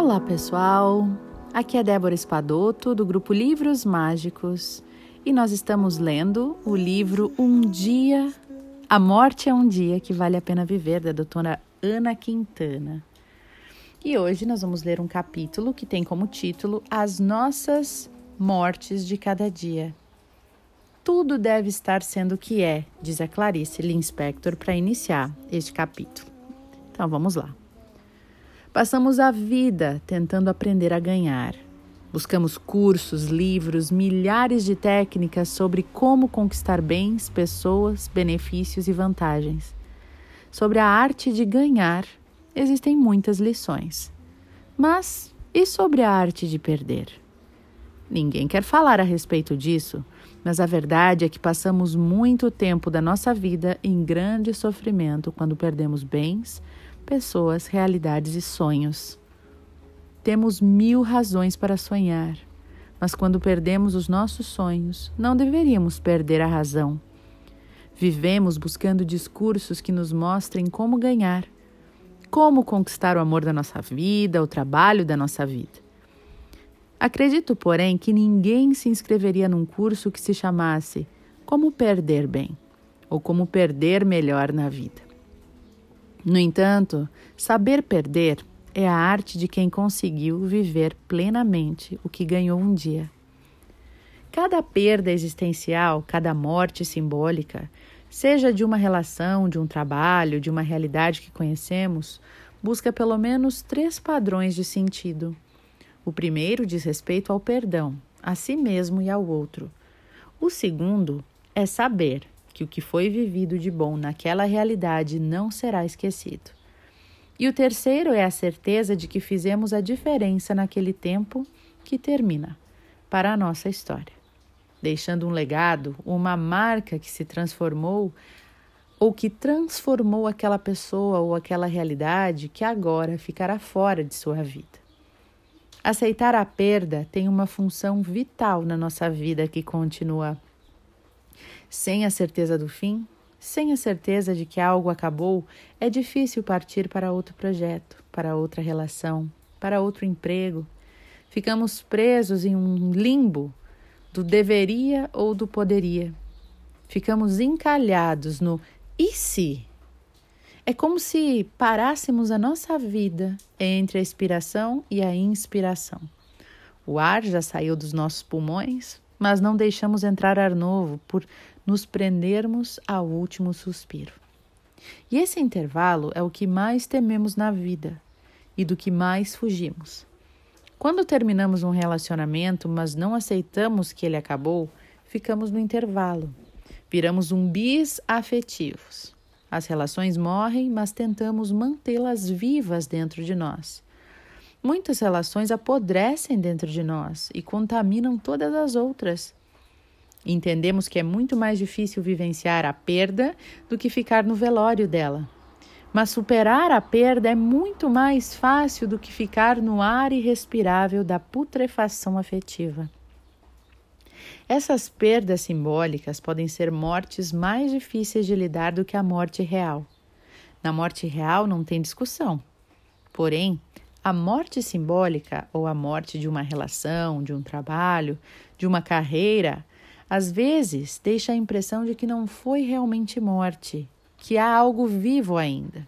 Olá, pessoal! Aqui é Débora Espadoto, do grupo Livros Mágicos, e nós estamos lendo o livro Um Dia. A Morte é um Dia que Vale a Pena Viver, da doutora Ana Quintana. E hoje nós vamos ler um capítulo que tem como título As Nossas Mortes de Cada Dia. Tudo deve estar sendo o que é, diz a Clarice Linspector para iniciar este capítulo. Então vamos lá. Passamos a vida tentando aprender a ganhar. Buscamos cursos, livros, milhares de técnicas sobre como conquistar bens, pessoas, benefícios e vantagens. Sobre a arte de ganhar, existem muitas lições. Mas e sobre a arte de perder? Ninguém quer falar a respeito disso, mas a verdade é que passamos muito tempo da nossa vida em grande sofrimento quando perdemos bens, pessoas, realidades e sonhos. Temos mil razões para sonhar, mas quando perdemos os nossos sonhos, não deveríamos perder a razão. Vivemos buscando discursos que nos mostrem como ganhar, como conquistar o amor da nossa vida, o trabalho da nossa vida. Acredito, porém, que ninguém se inscreveria num curso que se chamasse Como Perder Bem ou Como Perder Melhor na Vida. No entanto, saber perder é a arte de quem conseguiu viver plenamente o que ganhou um dia. Cada perda existencial, cada morte simbólica, seja de uma relação, de um trabalho, de uma realidade que conhecemos, busca pelo menos três padrões de sentido. O primeiro diz respeito ao perdão, a si mesmo e ao outro. O segundo é saber que o que foi vivido de bom naquela realidade não será esquecido. E o terceiro é a certeza de que fizemos a diferença naquele tempo que termina para a nossa história, deixando um legado, uma marca que se transformou ou que transformou aquela pessoa ou aquela realidade que agora ficará fora de sua vida. Aceitar a perda tem uma função vital na nossa vida que continua sem a certeza do fim, sem a certeza de que algo acabou, é difícil partir para outro projeto, para outra relação, para outro emprego. Ficamos presos em um limbo do deveria ou do poderia. Ficamos encalhados no e se? É como se parássemos a nossa vida entre a expiração e a inspiração. O ar já saiu dos nossos pulmões, mas não deixamos entrar ar novo por nos prendermos ao último suspiro. E esse intervalo é o que mais tememos na vida e do que mais fugimos. Quando terminamos um relacionamento, mas não aceitamos que ele acabou, ficamos no intervalo. Viramos zumbis afetivos. As relações morrem, mas tentamos mantê-las vivas dentro de nós. Muitas relações apodrecem dentro de nós e contaminam todas as outras. Entendemos que é muito mais difícil vivenciar a perda do que ficar no velório dela. Mas superar a perda é muito mais fácil do que ficar no ar irrespirável da putrefação afetiva. Essas perdas simbólicas podem ser mortes mais difíceis de lidar do que a morte real. Na morte real não tem discussão. Porém, a morte simbólica ou a morte de uma relação, de um trabalho, de uma carreira às vezes deixa a impressão de que não foi realmente morte, que há algo vivo ainda.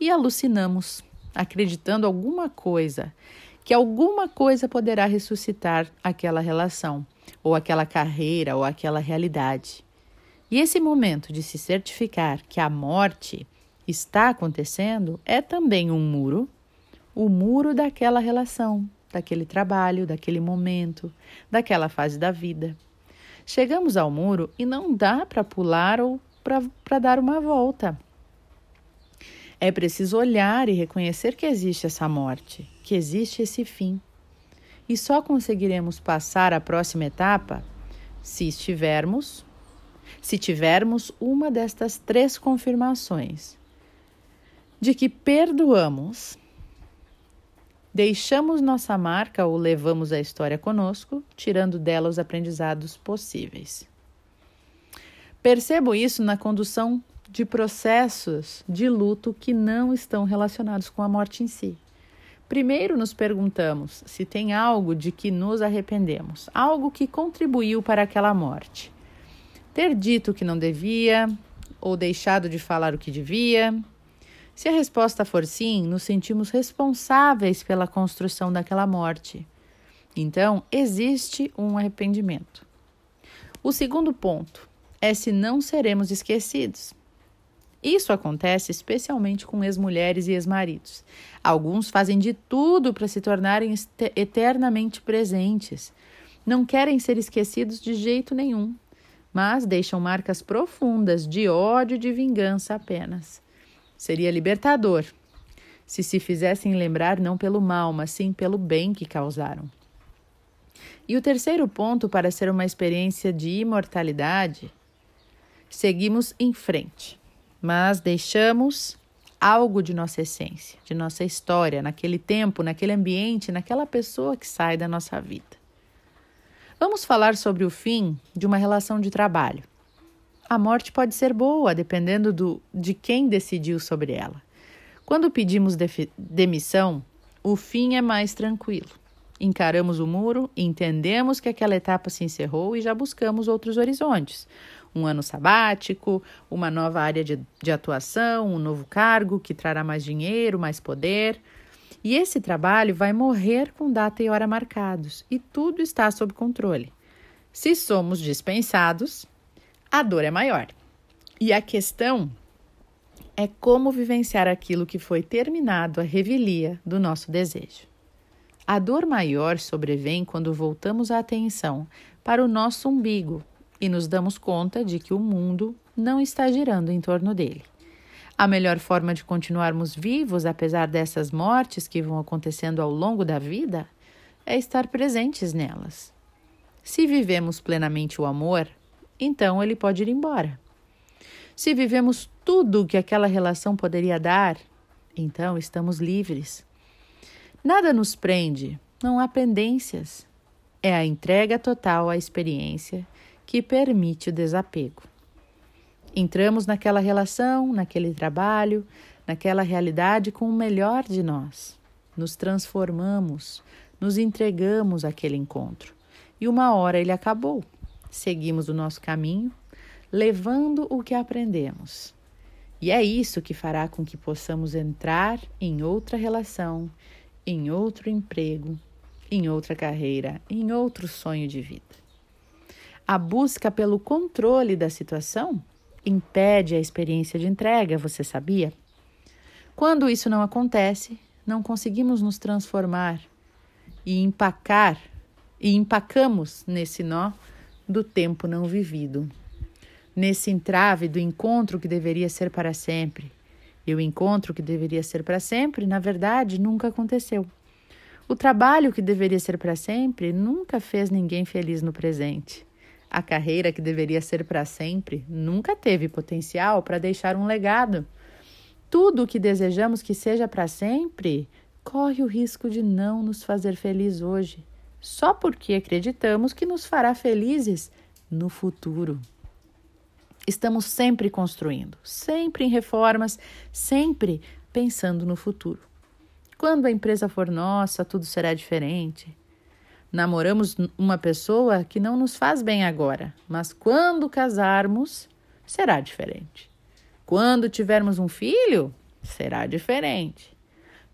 E alucinamos, acreditando alguma coisa, que alguma coisa poderá ressuscitar aquela relação, ou aquela carreira, ou aquela realidade. E esse momento de se certificar que a morte está acontecendo é também um muro o muro daquela relação, daquele trabalho, daquele momento, daquela fase da vida. Chegamos ao muro e não dá para pular ou para dar uma volta. É preciso olhar e reconhecer que existe essa morte, que existe esse fim. E só conseguiremos passar à próxima etapa se estivermos, se tivermos uma destas três confirmações de que perdoamos Deixamos nossa marca ou levamos a história conosco, tirando dela os aprendizados possíveis. Percebo isso na condução de processos de luto que não estão relacionados com a morte em si, Primeiro nos perguntamos se tem algo de que nos arrependemos, algo que contribuiu para aquela morte. Ter dito que não devia ou deixado de falar o que devia. Se a resposta for sim, nos sentimos responsáveis pela construção daquela morte. Então, existe um arrependimento. O segundo ponto é se não seremos esquecidos. Isso acontece especialmente com ex-mulheres e ex-maridos. Alguns fazem de tudo para se tornarem eternamente presentes. Não querem ser esquecidos de jeito nenhum, mas deixam marcas profundas de ódio e de vingança apenas. Seria libertador se se fizessem lembrar não pelo mal, mas sim pelo bem que causaram. E o terceiro ponto para ser uma experiência de imortalidade, seguimos em frente mas deixamos algo de nossa essência, de nossa história, naquele tempo, naquele ambiente, naquela pessoa que sai da nossa vida. Vamos falar sobre o fim de uma relação de trabalho. A morte pode ser boa, dependendo do, de quem decidiu sobre ela. Quando pedimos demissão, o fim é mais tranquilo. Encaramos o muro, entendemos que aquela etapa se encerrou e já buscamos outros horizontes um ano sabático, uma nova área de, de atuação, um novo cargo que trará mais dinheiro, mais poder. E esse trabalho vai morrer com data e hora marcados, e tudo está sob controle. Se somos dispensados, a dor é maior. E a questão é como vivenciar aquilo que foi terminado a revelia do nosso desejo. A dor maior sobrevém quando voltamos a atenção para o nosso umbigo, e nos damos conta de que o mundo não está girando em torno dele. A melhor forma de continuarmos vivos, apesar dessas mortes que vão acontecendo ao longo da vida, é estar presentes nelas. Se vivemos plenamente o amor, então ele pode ir embora. Se vivemos tudo o que aquela relação poderia dar, então estamos livres. Nada nos prende, não há pendências. É a entrega total à experiência que permite o desapego. Entramos naquela relação, naquele trabalho, naquela realidade com o melhor de nós. Nos transformamos, nos entregamos àquele encontro. E uma hora ele acabou. Seguimos o nosso caminho, levando o que aprendemos. E é isso que fará com que possamos entrar em outra relação, em outro emprego, em outra carreira, em outro sonho de vida. A busca pelo controle da situação impede a experiência de entrega, você sabia? Quando isso não acontece, não conseguimos nos transformar e empacar e empacamos nesse nó do tempo não vivido, nesse entrave do encontro que deveria ser para sempre. E o encontro que deveria ser para sempre, na verdade, nunca aconteceu. O trabalho que deveria ser para sempre nunca fez ninguém feliz no presente. A carreira que deveria ser para sempre nunca teve potencial para deixar um legado. Tudo o que desejamos que seja para sempre corre o risco de não nos fazer feliz hoje, só porque acreditamos que nos fará felizes no futuro. Estamos sempre construindo, sempre em reformas, sempre pensando no futuro. Quando a empresa for nossa, tudo será diferente. Namoramos uma pessoa que não nos faz bem agora, mas quando casarmos, será diferente. Quando tivermos um filho, será diferente.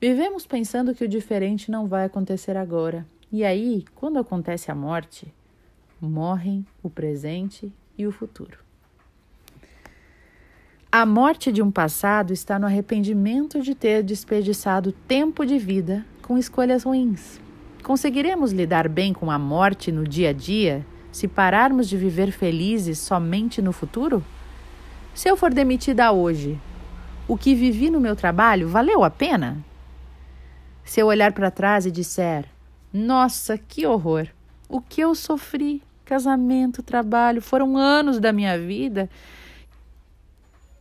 Vivemos pensando que o diferente não vai acontecer agora. E aí, quando acontece a morte, morrem o presente e o futuro. A morte de um passado está no arrependimento de ter desperdiçado tempo de vida com escolhas ruins. Conseguiremos lidar bem com a morte no dia a dia se pararmos de viver felizes somente no futuro? Se eu for demitida hoje, o que vivi no meu trabalho valeu a pena? Se eu olhar para trás e disser: Nossa, que horror! O que eu sofri? Casamento, trabalho, foram anos da minha vida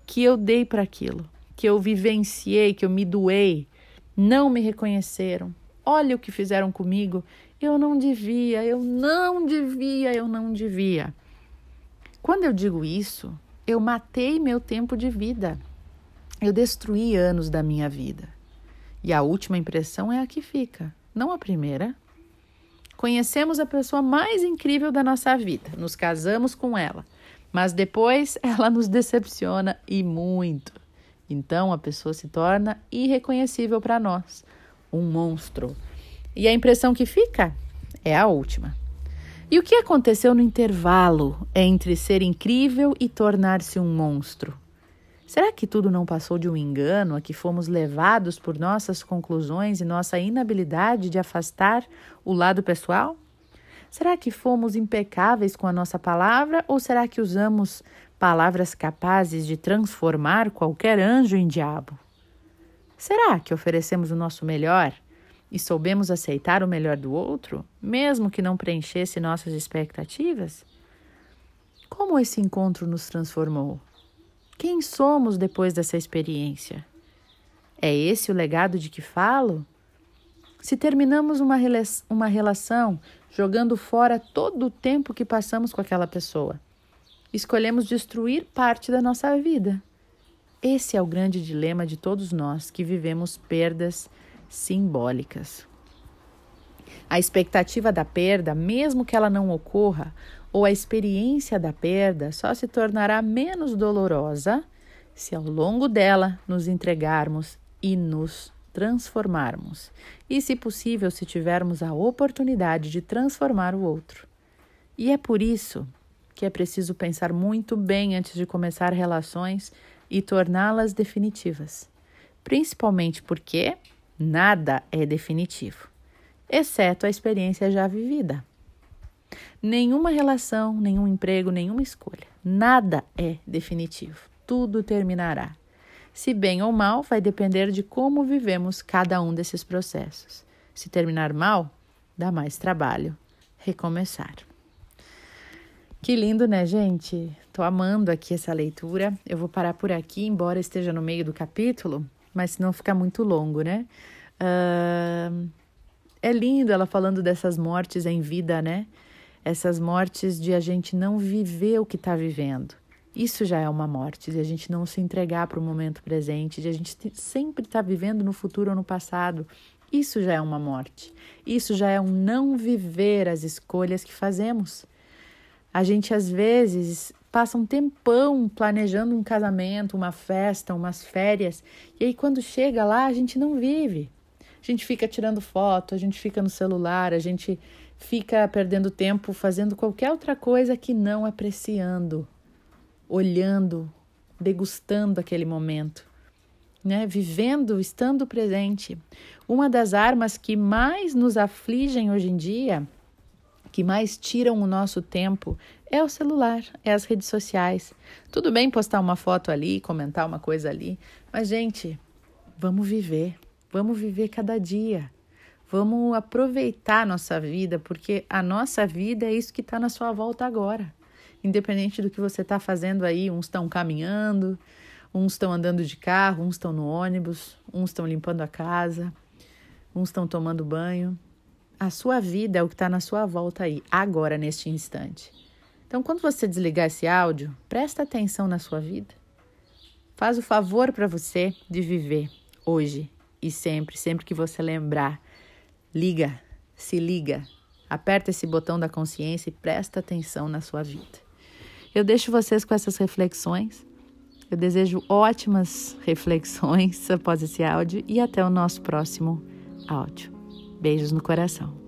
que eu dei para aquilo, que eu vivenciei, que eu me doei, não me reconheceram, Olha o que fizeram comigo. Eu não devia, eu não devia, eu não devia. Quando eu digo isso, eu matei meu tempo de vida. Eu destruí anos da minha vida. E a última impressão é a que fica, não a primeira. Conhecemos a pessoa mais incrível da nossa vida, nos casamos com ela, mas depois ela nos decepciona e muito. Então a pessoa se torna irreconhecível para nós, um monstro. E a impressão que fica é a última. E o que aconteceu no intervalo entre ser incrível e tornar-se um monstro? Será que tudo não passou de um engano a que fomos levados por nossas conclusões e nossa inabilidade de afastar o lado pessoal? Será que fomos impecáveis com a nossa palavra ou será que usamos palavras capazes de transformar qualquer anjo em diabo? Será que oferecemos o nosso melhor e soubemos aceitar o melhor do outro, mesmo que não preenchesse nossas expectativas? Como esse encontro nos transformou? Quem somos depois dessa experiência? É esse o legado de que falo? Se terminamos uma, uma relação jogando fora todo o tempo que passamos com aquela pessoa, escolhemos destruir parte da nossa vida. Esse é o grande dilema de todos nós que vivemos perdas simbólicas. A expectativa da perda, mesmo que ela não ocorra, ou a experiência da perda só se tornará menos dolorosa se ao longo dela nos entregarmos e nos transformarmos. E, se possível, se tivermos a oportunidade de transformar o outro. E é por isso que é preciso pensar muito bem antes de começar relações e torná-las definitivas. Principalmente porque nada é definitivo, exceto a experiência já vivida. Nenhuma relação, nenhum emprego, nenhuma escolha. Nada é definitivo. Tudo terminará. Se bem ou mal, vai depender de como vivemos cada um desses processos. Se terminar mal, dá mais trabalho recomeçar. Que lindo, né, gente? Tô amando aqui essa leitura. Eu vou parar por aqui, embora esteja no meio do capítulo, mas senão fica muito longo, né? Uh, é lindo ela falando dessas mortes em vida, né? Essas mortes de a gente não viver o que está vivendo. Isso já é uma morte, de a gente não se entregar para o momento presente, de a gente sempre estar tá vivendo no futuro ou no passado. Isso já é uma morte. Isso já é um não viver as escolhas que fazemos. A gente às vezes passa um tempão planejando um casamento, uma festa, umas férias, e aí quando chega lá a gente não vive. A gente fica tirando foto, a gente fica no celular, a gente fica perdendo tempo fazendo qualquer outra coisa que não apreciando, olhando, degustando aquele momento, né? Vivendo, estando presente. Uma das armas que mais nos afligem hoje em dia, que mais tiram o nosso tempo, é o celular, é as redes sociais. Tudo bem postar uma foto ali, comentar uma coisa ali, mas gente, vamos viver, vamos viver cada dia. Vamos aproveitar a nossa vida, porque a nossa vida é isso que está na sua volta agora. Independente do que você está fazendo aí, uns estão caminhando, uns estão andando de carro, uns estão no ônibus, uns estão limpando a casa, uns estão tomando banho. A sua vida é o que está na sua volta aí, agora, neste instante. Então, quando você desligar esse áudio, presta atenção na sua vida. Faz o favor para você de viver hoje e sempre, sempre que você lembrar Liga, se liga, aperta esse botão da consciência e presta atenção na sua vida. Eu deixo vocês com essas reflexões. Eu desejo ótimas reflexões após esse áudio e até o nosso próximo áudio. Beijos no coração.